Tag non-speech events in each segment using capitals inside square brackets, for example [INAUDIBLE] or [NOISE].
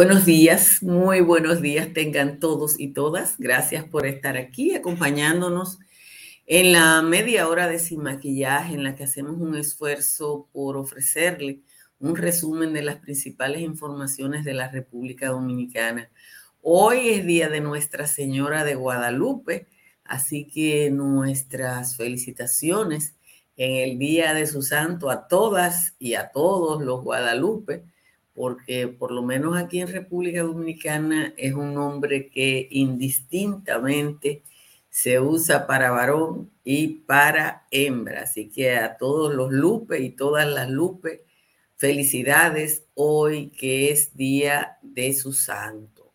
Buenos días, muy buenos días tengan todos y todas. Gracias por estar aquí acompañándonos en la media hora de sin maquillaje en la que hacemos un esfuerzo por ofrecerle un resumen de las principales informaciones de la República Dominicana. Hoy es día de Nuestra Señora de Guadalupe, así que nuestras felicitaciones en el día de su santo a todas y a todos los Guadalupe porque por lo menos aquí en República Dominicana es un nombre que indistintamente se usa para varón y para hembra. Así que a todos los Lupe y todas las Lupe, felicidades hoy que es día de su santo.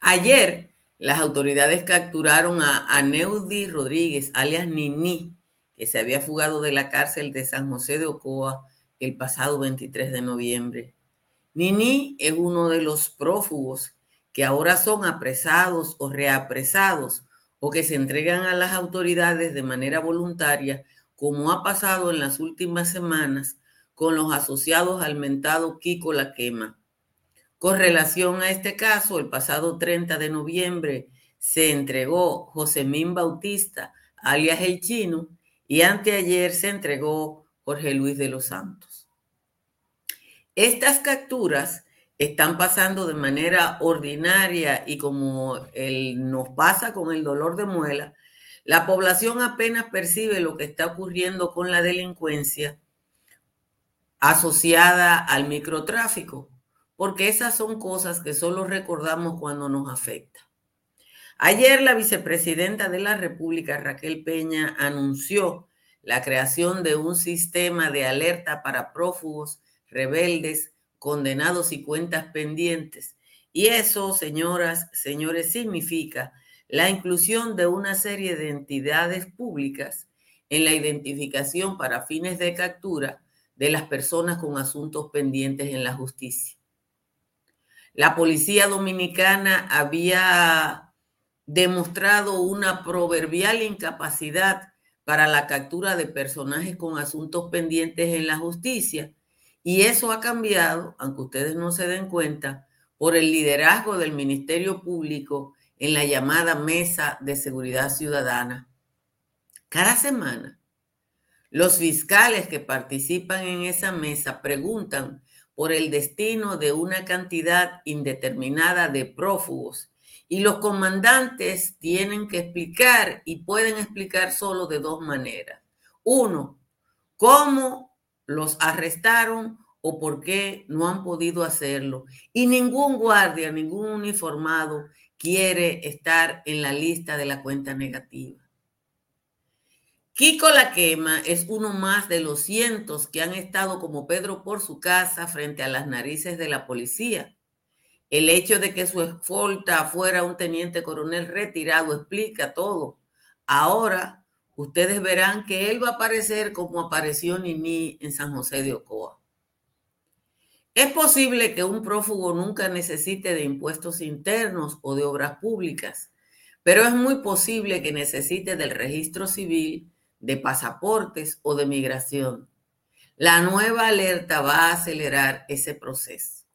Ayer las autoridades capturaron a, a Neudi Rodríguez, alias Nini, que se había fugado de la cárcel de San José de Ocoa el pasado 23 de noviembre. Nini es uno de los prófugos que ahora son apresados o reapresados o que se entregan a las autoridades de manera voluntaria, como ha pasado en las últimas semanas con los asociados al mentado Kiko La Quema. Con relación a este caso, el pasado 30 de noviembre se entregó Josemín Bautista, alias El Chino, y anteayer se entregó Jorge Luis de los Santos. Estas capturas están pasando de manera ordinaria y como nos pasa con el dolor de muela, la población apenas percibe lo que está ocurriendo con la delincuencia asociada al microtráfico, porque esas son cosas que solo recordamos cuando nos afecta. Ayer la vicepresidenta de la República, Raquel Peña, anunció la creación de un sistema de alerta para prófugos rebeldes, condenados y cuentas pendientes. Y eso, señoras, señores, significa la inclusión de una serie de entidades públicas en la identificación para fines de captura de las personas con asuntos pendientes en la justicia. La policía dominicana había demostrado una proverbial incapacidad para la captura de personajes con asuntos pendientes en la justicia y eso ha cambiado, aunque ustedes no se den cuenta, por el liderazgo del Ministerio Público en la llamada Mesa de Seguridad Ciudadana. Cada semana, los fiscales que participan en esa mesa preguntan por el destino de una cantidad indeterminada de prófugos y los comandantes tienen que explicar y pueden explicar solo de dos maneras. Uno, cómo los arrestaron o por qué no han podido hacerlo. Y ningún guardia, ningún uniformado quiere estar en la lista de la cuenta negativa. Kiko La Quema es uno más de los cientos que han estado como Pedro por su casa frente a las narices de la policía. El hecho de que su escolta fuera un teniente coronel retirado explica todo. Ahora ustedes verán que él va a aparecer como apareció Nini en San José de Ocoa. Es posible que un prófugo nunca necesite de impuestos internos o de obras públicas, pero es muy posible que necesite del registro civil, de pasaportes o de migración. La nueva alerta va a acelerar ese proceso.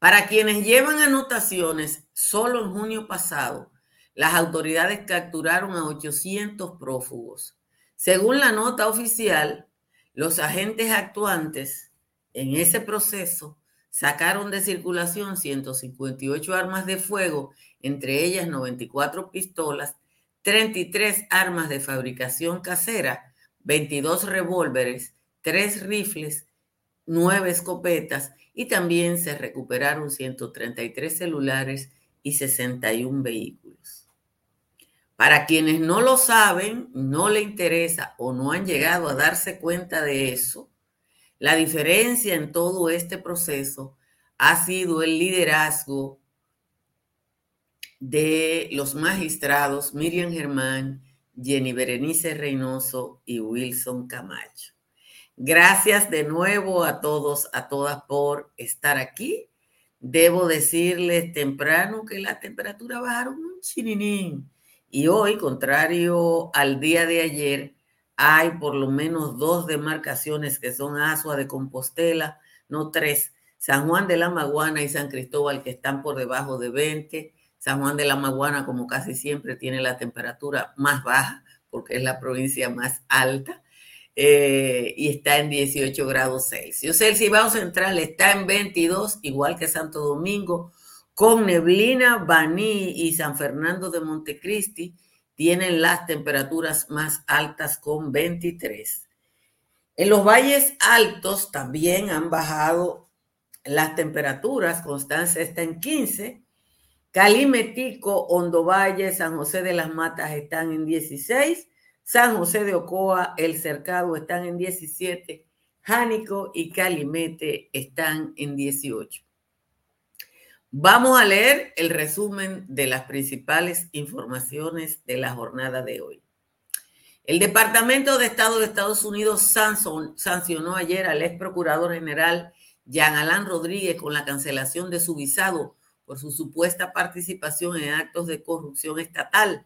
Para quienes llevan anotaciones, solo en junio pasado las autoridades capturaron a 800 prófugos. Según la nota oficial, los agentes actuantes en ese proceso sacaron de circulación 158 armas de fuego, entre ellas 94 pistolas, 33 armas de fabricación casera, 22 revólveres, 3 rifles, 9 escopetas y también se recuperaron 133 celulares y 61 vehículos. Para quienes no lo saben, no le interesa o no han llegado a darse cuenta de eso, la diferencia en todo este proceso ha sido el liderazgo de los magistrados Miriam Germán, Jenny Berenice Reynoso y Wilson Camacho. Gracias de nuevo a todos, a todas por estar aquí. Debo decirles temprano que la temperatura bajaron un chininín y hoy, contrario al día de ayer, hay por lo menos dos demarcaciones que son Asua de Compostela, no tres, San Juan de la Maguana y San Cristóbal que están por debajo de 20. San Juan de la Maguana, como casi siempre, tiene la temperatura más baja porque es la provincia más alta eh, y está en 18 grados Celsius. El Cibao Central está en 22, igual que Santo Domingo, con neblina, Baní y San Fernando de Montecristi tienen las temperaturas más altas con 23. En los valles altos también han bajado las temperaturas. Constanza está en 15. Calimetico, Hondo Valle, San José de las Matas están en 16. San José de Ocoa, El Cercado están en 17. Jánico y Calimete están en 18. Vamos a leer el resumen de las principales informaciones de la jornada de hoy. El Departamento de Estado de Estados Unidos sancionó ayer al ex procurador general Jean Alain Rodríguez con la cancelación de su visado por su supuesta participación en actos de corrupción estatal.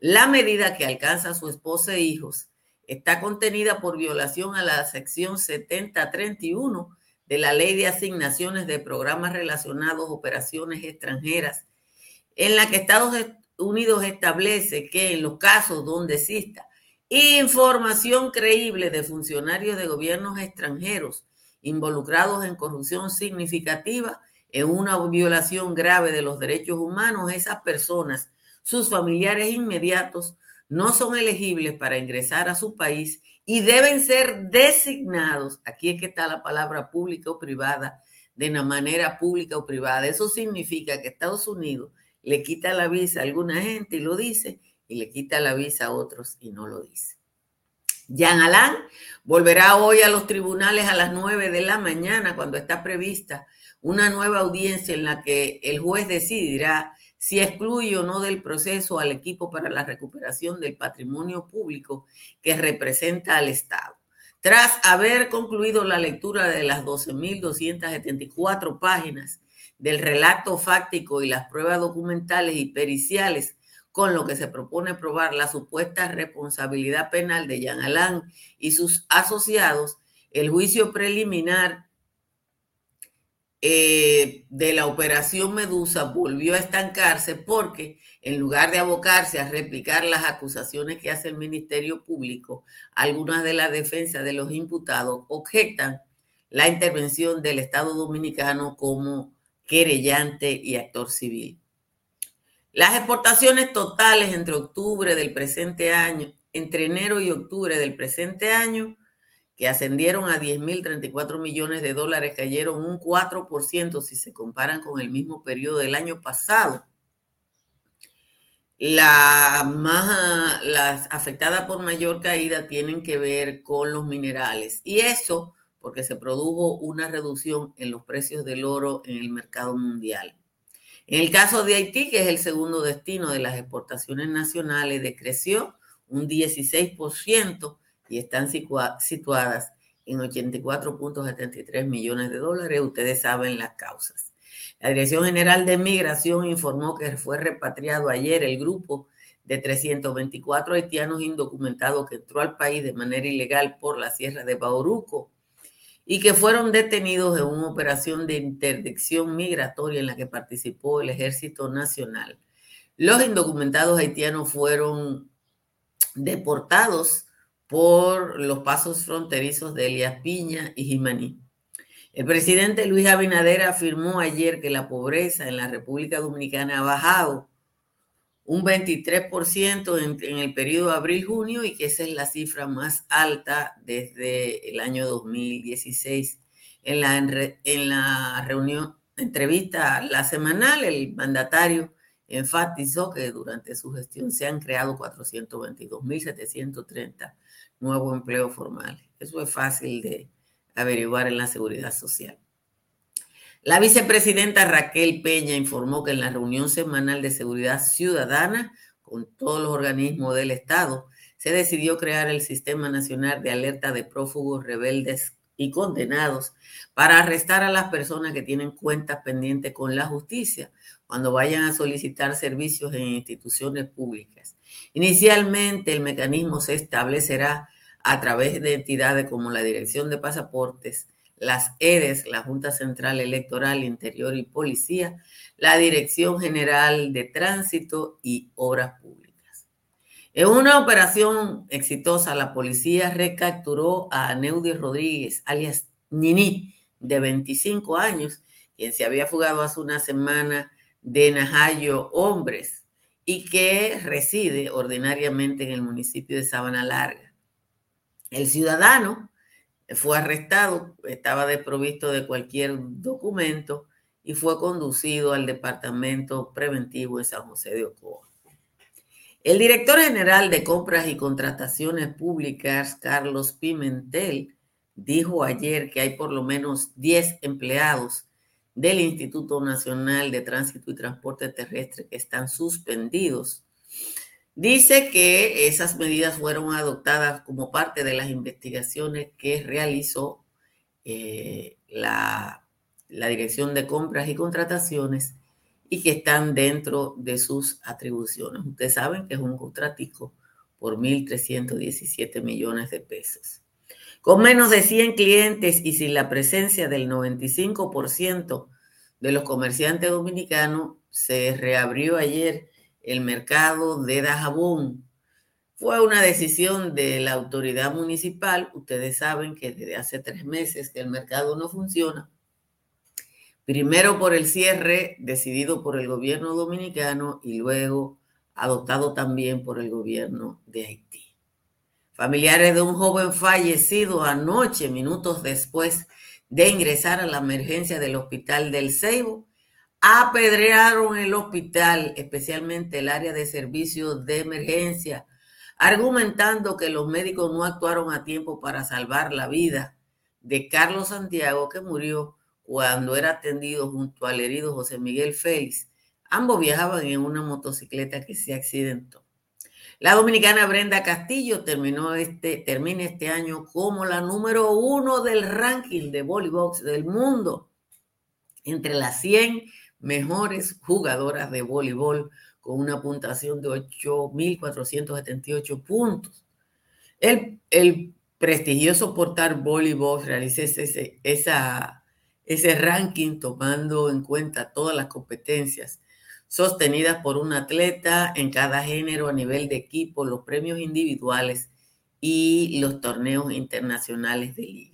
La medida que alcanza a su esposa e hijos está contenida por violación a la sección 7031 de la Ley de Asignaciones de Programas Relacionados Operaciones Extranjeras, en la que Estados Unidos establece que en los casos donde exista información creíble de funcionarios de gobiernos extranjeros involucrados en corrupción significativa, en una violación grave de los derechos humanos, esas personas, sus familiares inmediatos, no son elegibles para ingresar a su país y deben ser designados, aquí es que está la palabra pública o privada, de una manera pública o privada. Eso significa que Estados Unidos le quita la visa a alguna gente y lo dice, y le quita la visa a otros y no lo dice. Jean Alain volverá hoy a los tribunales a las 9 de la mañana cuando está prevista una nueva audiencia en la que el juez decidirá si excluye o no del proceso al equipo para la recuperación del patrimonio público que representa al Estado. Tras haber concluido la lectura de las 12.274 páginas del relato fáctico y las pruebas documentales y periciales con lo que se propone probar la supuesta responsabilidad penal de Jean Alain y sus asociados, el juicio preliminar eh, de la operación Medusa volvió a estancarse porque en lugar de abocarse a replicar las acusaciones que hace el Ministerio Público, algunas de las defensas de los imputados objetan la intervención del Estado Dominicano como querellante y actor civil. Las exportaciones totales entre octubre del presente año, entre enero y octubre del presente año, que ascendieron a 10.034 millones de dólares, cayeron un 4% si se comparan con el mismo periodo del año pasado. La más, las afectadas por mayor caída tienen que ver con los minerales. Y eso porque se produjo una reducción en los precios del oro en el mercado mundial. En el caso de Haití, que es el segundo destino de las exportaciones nacionales, decreció un 16% y están situadas en 84.73 millones de dólares. Ustedes saben las causas. La Dirección General de Migración informó que fue repatriado ayer el grupo de 324 haitianos indocumentados que entró al país de manera ilegal por la Sierra de Bauruco y que fueron detenidos en una operación de interdicción migratoria en la que participó el Ejército Nacional. Los indocumentados haitianos fueron deportados por los pasos fronterizos de Elías Piña y Jimaní. El presidente Luis Abinader afirmó ayer que la pobreza en la República Dominicana ha bajado un 23% en, el periodo abril-junio y que esa es la cifra más alta desde el año 2016. En la, en la reunión, entrevista la semanal, el mandatario enfatizó que durante su gestión se han creado 422.730 nuevo empleo formal. Eso es fácil de averiguar en la seguridad social. La vicepresidenta Raquel Peña informó que en la reunión semanal de seguridad ciudadana con todos los organismos del Estado se decidió crear el Sistema Nacional de Alerta de Prófugos Rebeldes y Condenados para arrestar a las personas que tienen cuentas pendientes con la justicia cuando vayan a solicitar servicios en instituciones públicas. Inicialmente el mecanismo se establecerá a través de entidades como la Dirección de Pasaportes, las EDES, la Junta Central Electoral, Interior y Policía, la Dirección General de Tránsito y Obras Públicas. En una operación exitosa, la policía recapturó a Neudi Rodríguez, alias Nini, de 25 años, quien se había fugado hace una semana de Najayo Hombres y que reside ordinariamente en el municipio de Sabana Larga. El ciudadano fue arrestado, estaba desprovisto de cualquier documento y fue conducido al Departamento Preventivo de San José de Ocoa. El director general de Compras y Contrataciones Públicas, Carlos Pimentel, dijo ayer que hay por lo menos 10 empleados del Instituto Nacional de Tránsito y Transporte Terrestre que están suspendidos. Dice que esas medidas fueron adoptadas como parte de las investigaciones que realizó eh, la, la Dirección de Compras y Contrataciones y que están dentro de sus atribuciones. Ustedes saben que es un contratico por 1.317 millones de pesos. Con menos de 100 clientes y sin la presencia del 95% de los comerciantes dominicanos, se reabrió ayer el mercado de Dajabón. Fue una decisión de la autoridad municipal. Ustedes saben que desde hace tres meses que el mercado no funciona. Primero por el cierre decidido por el gobierno dominicano y luego adoptado también por el gobierno de Haití. Familiares de un joven fallecido anoche, minutos después de ingresar a la emergencia del hospital del Ceibo, apedrearon el hospital, especialmente el área de servicios de emergencia, argumentando que los médicos no actuaron a tiempo para salvar la vida de Carlos Santiago, que murió cuando era atendido junto al herido José Miguel Félix. Ambos viajaban en una motocicleta que se accidentó. La dominicana Brenda Castillo terminó este, termina este año como la número uno del ranking de voleibol del mundo, entre las 100 mejores jugadoras de voleibol con una puntuación de 8.478 puntos. El, el prestigioso portal Voleibol realiza ese, esa, ese ranking tomando en cuenta todas las competencias sostenidas por un atleta en cada género a nivel de equipo, los premios individuales y los torneos internacionales de liga.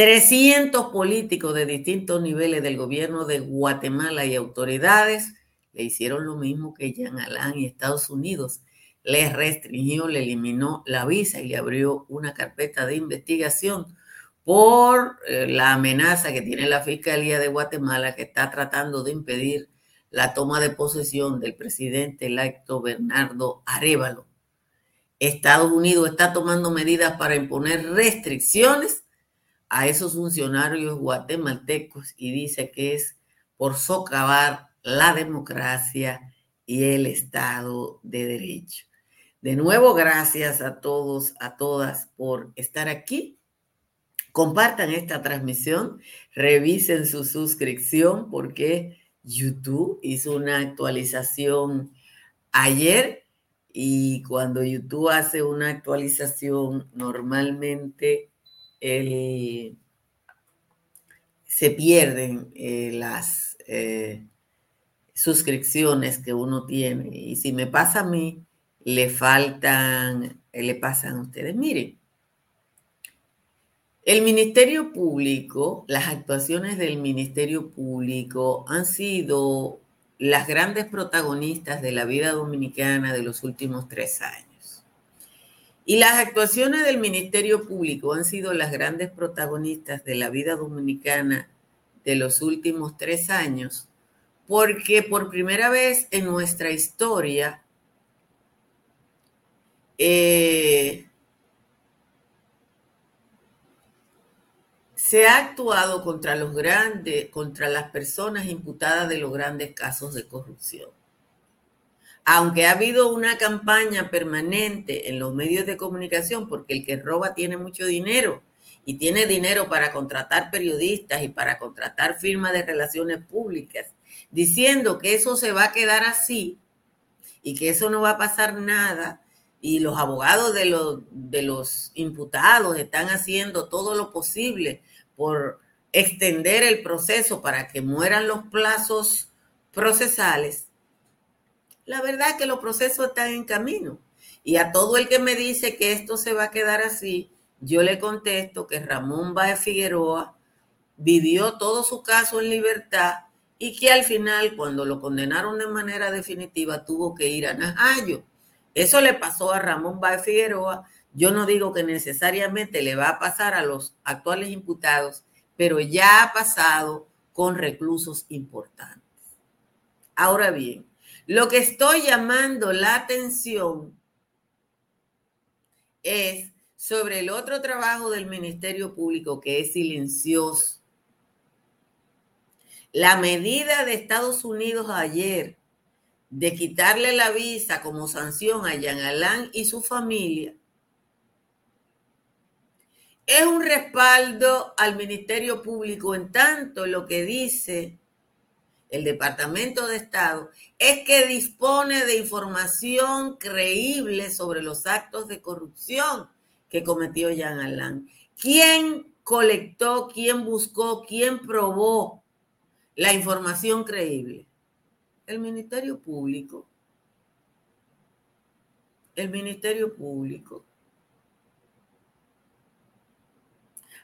300 políticos de distintos niveles del gobierno de Guatemala y autoridades le hicieron lo mismo que Jean Alain y Estados Unidos. Le restringió, le eliminó la visa y le abrió una carpeta de investigación por eh, la amenaza que tiene la Fiscalía de Guatemala que está tratando de impedir la toma de posesión del presidente electo Bernardo Arevalo. Estados Unidos está tomando medidas para imponer restricciones a esos funcionarios guatemaltecos y dice que es por socavar la democracia y el Estado de Derecho. De nuevo, gracias a todos, a todas por estar aquí. Compartan esta transmisión, revisen su suscripción porque YouTube hizo una actualización ayer y cuando YouTube hace una actualización normalmente se pierden eh, las eh, suscripciones que uno tiene y si me pasa a mí le faltan, le pasan a ustedes. Miren, el Ministerio Público, las actuaciones del Ministerio Público han sido las grandes protagonistas de la vida dominicana de los últimos tres años. Y las actuaciones del Ministerio Público han sido las grandes protagonistas de la vida dominicana de los últimos tres años, porque por primera vez en nuestra historia, eh, se ha actuado contra los grandes, contra las personas imputadas de los grandes casos de corrupción. Aunque ha habido una campaña permanente en los medios de comunicación, porque el que roba tiene mucho dinero y tiene dinero para contratar periodistas y para contratar firmas de relaciones públicas, diciendo que eso se va a quedar así y que eso no va a pasar nada, y los abogados de los, de los imputados están haciendo todo lo posible por extender el proceso para que mueran los plazos procesales, la verdad es que los procesos están en camino. Y a todo el que me dice que esto se va a quedar así, yo le contesto que Ramón Baez Figueroa vivió todo su caso en libertad y que al final, cuando lo condenaron de manera definitiva, tuvo que ir a Najayo. Eso le pasó a Ramón Baez Figueroa. Yo no digo que necesariamente le va a pasar a los actuales imputados, pero ya ha pasado con reclusos importantes. Ahora bien, lo que estoy llamando la atención es sobre el otro trabajo del Ministerio Público que es silencioso. La medida de Estados Unidos ayer de quitarle la visa como sanción a Jean Alain y su familia es un respaldo al Ministerio Público en tanto lo que dice el Departamento de Estado es que dispone de información creíble sobre los actos de corrupción que cometió Jean Alain. ¿Quién colectó, quién buscó, quién probó la información creíble? El Ministerio Público. El Ministerio Público.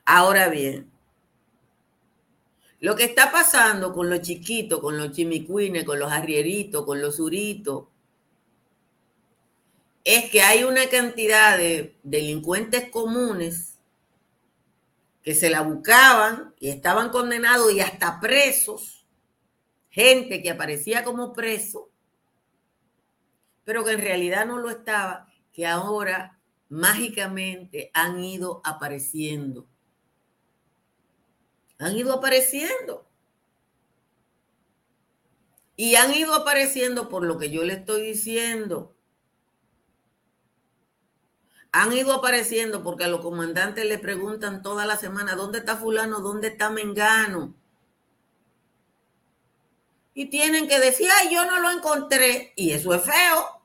Ahora bien, lo que está pasando con los chiquitos, con los chimicuines, con los arrieritos, con los suritos, es que hay una cantidad de delincuentes comunes que se la buscaban y estaban condenados y hasta presos, gente que aparecía como preso, pero que en realidad no lo estaba, que ahora mágicamente han ido apareciendo han ido apareciendo. Y han ido apareciendo por lo que yo le estoy diciendo. Han ido apareciendo porque a los comandantes le preguntan toda la semana, ¿dónde está fulano? ¿Dónde está Mengano? Y tienen que decir, ay, yo no lo encontré. Y eso es feo,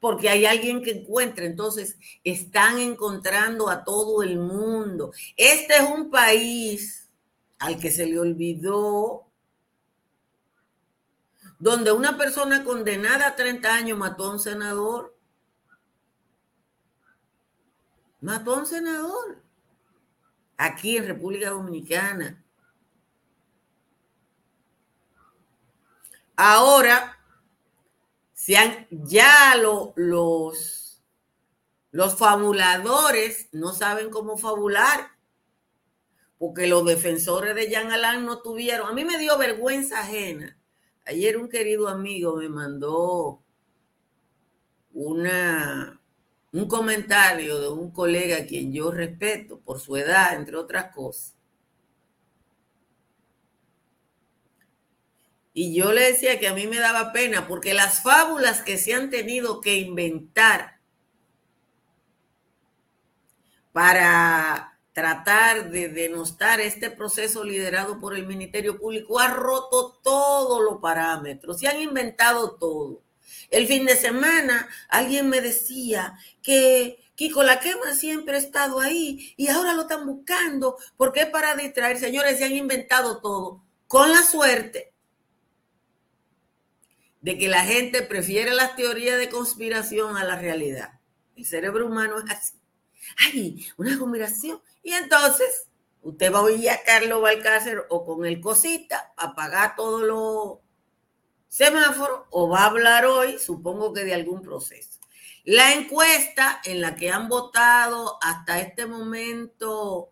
porque hay alguien que encuentra. Entonces, están encontrando a todo el mundo. Este es un país al que se le olvidó, donde una persona condenada a 30 años mató a un senador. Mató a un senador. Aquí en República Dominicana. Ahora, han, ya los, los fabuladores no saben cómo fabular porque los defensores de Jean Alain no tuvieron. A mí me dio vergüenza ajena. Ayer un querido amigo me mandó una, un comentario de un colega a quien yo respeto por su edad, entre otras cosas. Y yo le decía que a mí me daba pena porque las fábulas que se han tenido que inventar para tratar de denostar este proceso liderado por el Ministerio Público ha roto todos los parámetros, se han inventado todo. El fin de semana alguien me decía que Kiko La Quema siempre ha estado ahí y ahora lo están buscando porque para distraer. Señores, se han inventado todo con la suerte de que la gente prefiere las teorías de conspiración a la realidad. El cerebro humano es así. Ay, una conspiración y entonces, usted va a oír a Carlos Balcácer o con el cosita para pagar todos los semáforos o va a hablar hoy, supongo que de algún proceso. La encuesta en la que han votado hasta este momento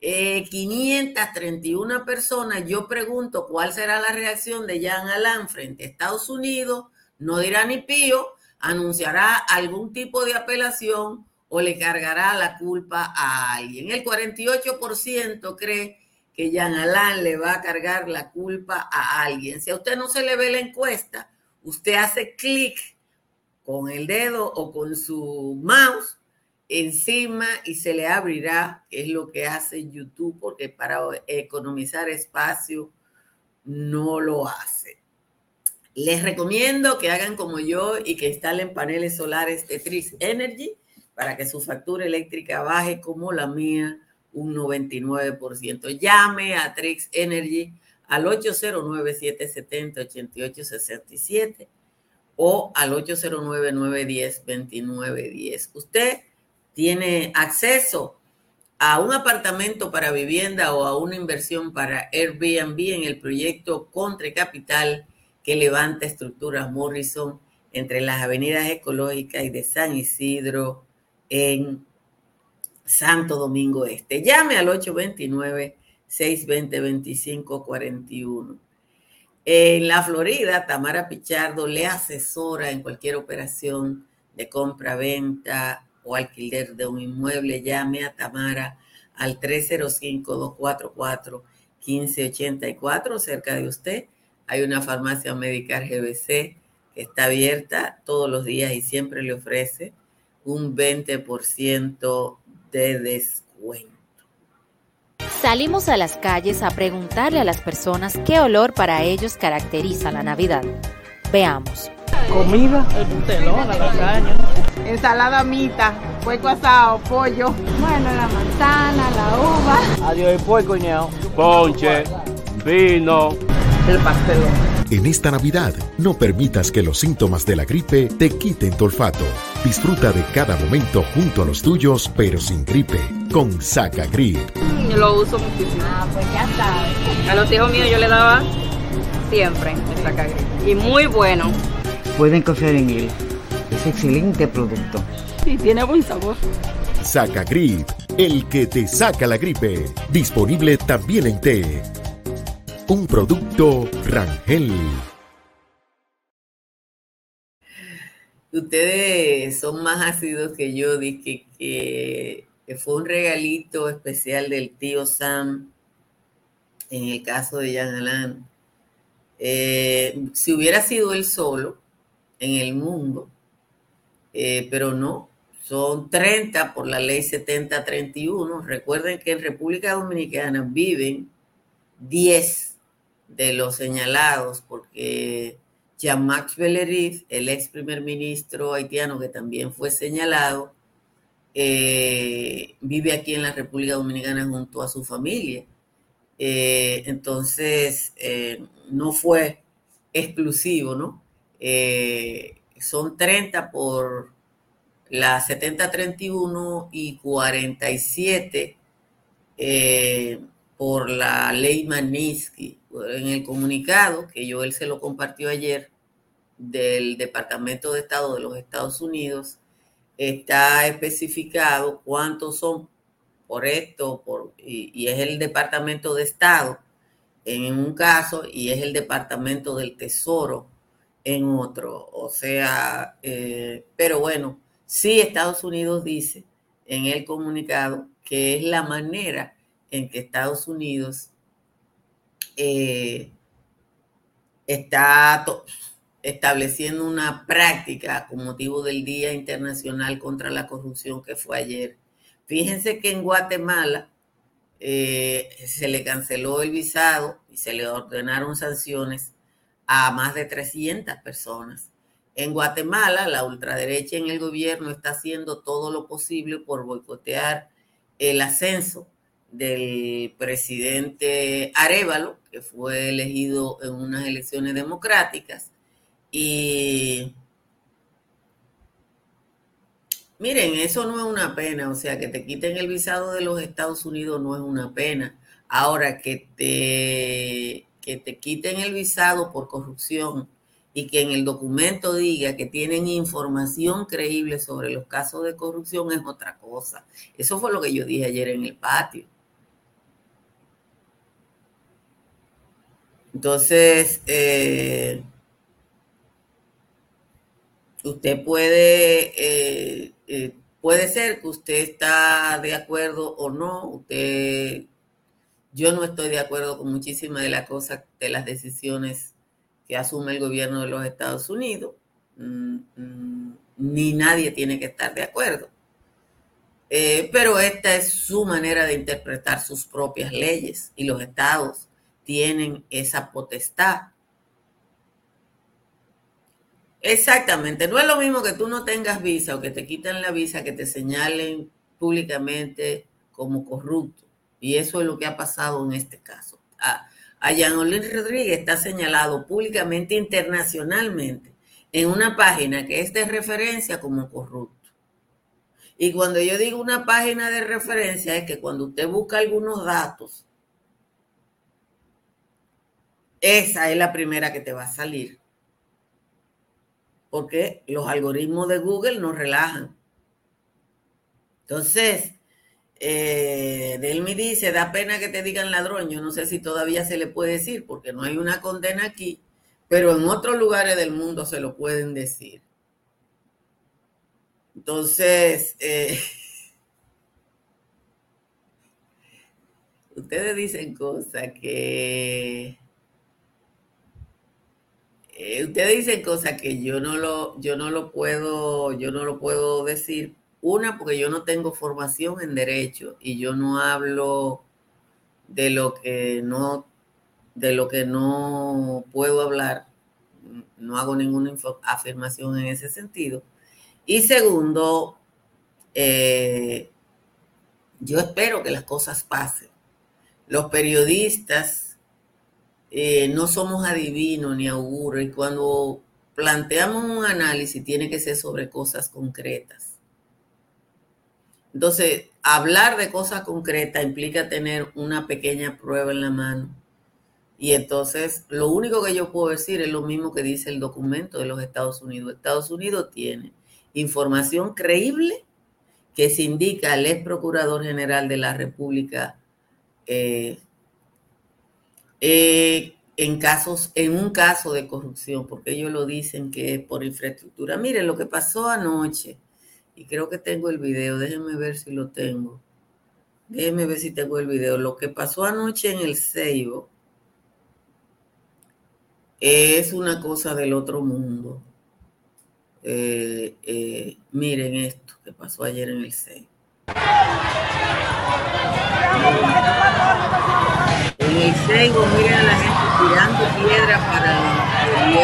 531 eh, personas, yo pregunto cuál será la reacción de Jean Alain frente a Estados Unidos, no dirá ni pío, anunciará algún tipo de apelación o le cargará la culpa a alguien. El 48% cree que Jean Alain le va a cargar la culpa a alguien. Si a usted no se le ve la encuesta, usted hace clic con el dedo o con su mouse encima y se le abrirá, es lo que hace YouTube, porque para economizar espacio no lo hace. Les recomiendo que hagan como yo y que instalen paneles solares de Tris Energy para que su factura eléctrica baje como la mía un 99%. Llame a Trix Energy al 809-770-8867 o al 809-910-2910. Usted tiene acceso a un apartamento para vivienda o a una inversión para Airbnb en el proyecto Contre Capital que levanta estructuras Morrison entre las avenidas ecológicas y de San Isidro en Santo Domingo Este. Llame al 829-620-2541. En la Florida, Tamara Pichardo le asesora en cualquier operación de compra-venta o alquiler de un inmueble. Llame a Tamara al 305-244-1584 cerca de usted. Hay una farmacia médica GBC que está abierta todos los días y siempre le ofrece un 20% de descuento. Salimos a las calles a preguntarle a las personas qué olor para ellos caracteriza la Navidad. Veamos. Comida, el la lasaña. Ensalada mita, puerco asado, pollo. Bueno, la manzana, la uva. Adiós, el puerco, ñao. Ponche, vino. El pastelón. En esta Navidad, no permitas que los síntomas de la gripe te quiten tu olfato. Disfruta de cada momento junto a los tuyos, pero sin gripe, con Saca Grip. Yo lo uso muchísimo. Ah, pues ya sabes. A los hijos míos yo le daba siempre el Saca Grip. Y muy bueno. Pueden confiar en él. Es excelente producto. Sí, tiene buen sabor. Saca Grip, el que te saca la gripe. Disponible también en té. Un producto Rangel. Ustedes son más ácidos que yo, dije que, fue un regalito especial del tío Sam en el caso de Jean Alain. Eh, si hubiera sido él solo en el mundo, eh, pero no, son 30 por la ley 7031. Recuerden que en República Dominicana viven 10 de los señalados, porque Jean-Max Bellerín, el ex primer ministro haitiano que también fue señalado, eh, vive aquí en la República Dominicana junto a su familia. Eh, entonces, eh, no fue exclusivo, ¿no? son 30 por la 7031 y 47 por la ley Manisky en el comunicado que yo él se lo compartió ayer del Departamento de Estado de los Estados Unidos, está especificado cuántos son por esto, por, y, es el Departamento de Estado en un caso y es el Departamento del Tesoro en otro. O sea, eh, pero bueno, sí Estados Unidos dice en el comunicado que es la manera en que Estados Unidos eh, está estableciendo una práctica con motivo del Día Internacional contra la Corrupción que fue ayer. Fíjense que en Guatemala eh, se le canceló el visado y se le ordenaron sanciones a más de 300 personas. En Guatemala, la ultraderecha en el gobierno está haciendo todo lo posible por boicotear el ascenso del presidente Arevalo, que fue elegido en unas elecciones democráticas. Y miren, eso no es una pena, o sea, que te quiten el visado de los Estados Unidos no es una pena. Ahora que te, que te quiten el visado por corrupción y que en el documento diga que tienen información creíble sobre los casos de corrupción es otra cosa. Eso fue lo que yo dije ayer en el patio. Entonces, eh, usted puede, eh, eh, puede ser que usted está de acuerdo o no. Yo no estoy de acuerdo con muchísimas de las cosas, de las decisiones que asume el gobierno de los Estados Unidos. Mm, mm, ni nadie tiene que estar de acuerdo. pero esta es su manera de interpretar sus propias leyes y los estados tienen esa potestad. Exactamente, no es lo mismo que tú no tengas visa o que te quiten la visa, que te señalen públicamente como corrupto. Y eso es lo que ha pasado en este caso. A, a Jean Rodríguez está señalado públicamente, internacionalmente, en una página que es de referencia como corrupto. Y cuando yo digo una página de referencia, es que cuando usted busca algunos datos, esa es la primera que te va a salir. Porque los algoritmos de Google nos relajan. Entonces, eh, Delmi dice, da pena que te digan ladrón. Yo no sé si todavía se le puede decir, porque no hay una condena aquí, pero en otros lugares del mundo se lo pueden decir. Entonces, eh, [LAUGHS] ustedes dicen cosas que... Eh, ustedes dicen cosas que yo no lo, yo no lo puedo, yo no lo puedo decir una, porque yo no tengo formación en derecho y yo no hablo de lo que no, de lo que no puedo hablar. No hago ninguna afirmación en ese sentido. Y segundo, eh, yo espero que las cosas pasen. Los periodistas eh, no somos adivinos ni auguros y cuando planteamos un análisis tiene que ser sobre cosas concretas. Entonces, hablar de cosas concretas implica tener una pequeña prueba en la mano. Y entonces, lo único que yo puedo decir es lo mismo que dice el documento de los Estados Unidos. Estados Unidos tiene información creíble que se indica al ex procurador general de la República eh, eh, en casos, en un caso de corrupción, porque ellos lo dicen que es por infraestructura. Miren lo que pasó anoche y creo que tengo el video, déjenme ver si lo tengo. Déjenme ver si tengo el video. Lo que pasó anoche en el Seibo es una cosa del otro mundo. Eh, eh, miren esto que pasó ayer en el Seibo. En el miren a la gente tirando piedra para el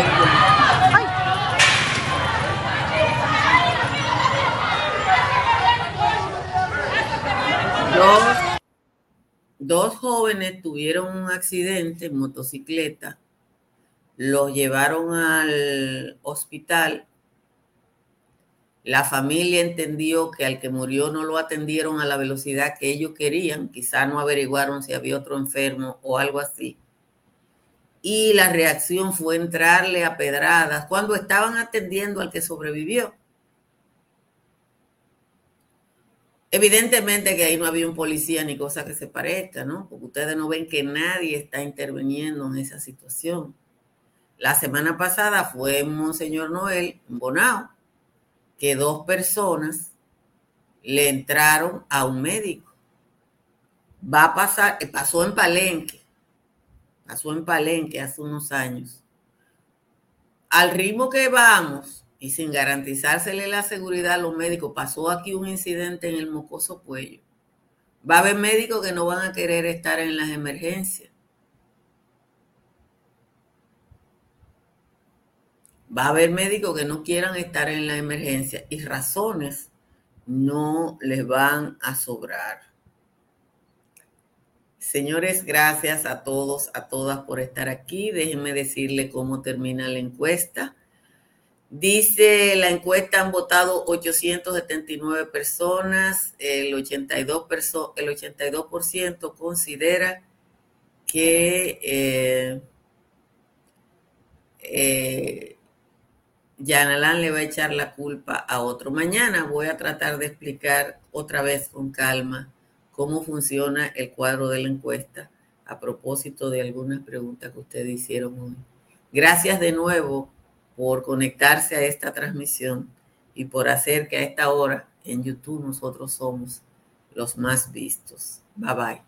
Dos, jóvenes tuvieron un accidente en motocicleta, los llevaron al hospital. La familia entendió que al que murió no lo atendieron a la velocidad que ellos querían, quizá no averiguaron si había otro enfermo o algo así. Y la reacción fue entrarle a pedradas cuando estaban atendiendo al que sobrevivió. Evidentemente que ahí no había un policía ni cosa que se parezca, ¿no? Porque ustedes no ven que nadie está interviniendo en esa situación. La semana pasada fue Monseñor Noel Bonao, que dos personas le entraron a un médico. Va a pasar, eh, pasó en Palenque, pasó en Palenque hace unos años. Al ritmo que vamos, y sin garantizársele la seguridad a los médicos, pasó aquí un incidente en el mocoso cuello. Va a haber médicos que no van a querer estar en las emergencias. Va a haber médicos que no quieran estar en la emergencia y razones no les van a sobrar. Señores, gracias a todos, a todas por estar aquí. Déjenme decirle cómo termina la encuesta. Dice la encuesta han votado 879 personas, el 82%, el 82 considera que eh, eh, le va a echar la culpa a otro. Mañana voy a tratar de explicar otra vez con calma cómo funciona el cuadro de la encuesta a propósito de algunas preguntas que ustedes hicieron hoy. Gracias de nuevo por conectarse a esta transmisión y por hacer que a esta hora en YouTube nosotros somos los más vistos. Bye bye.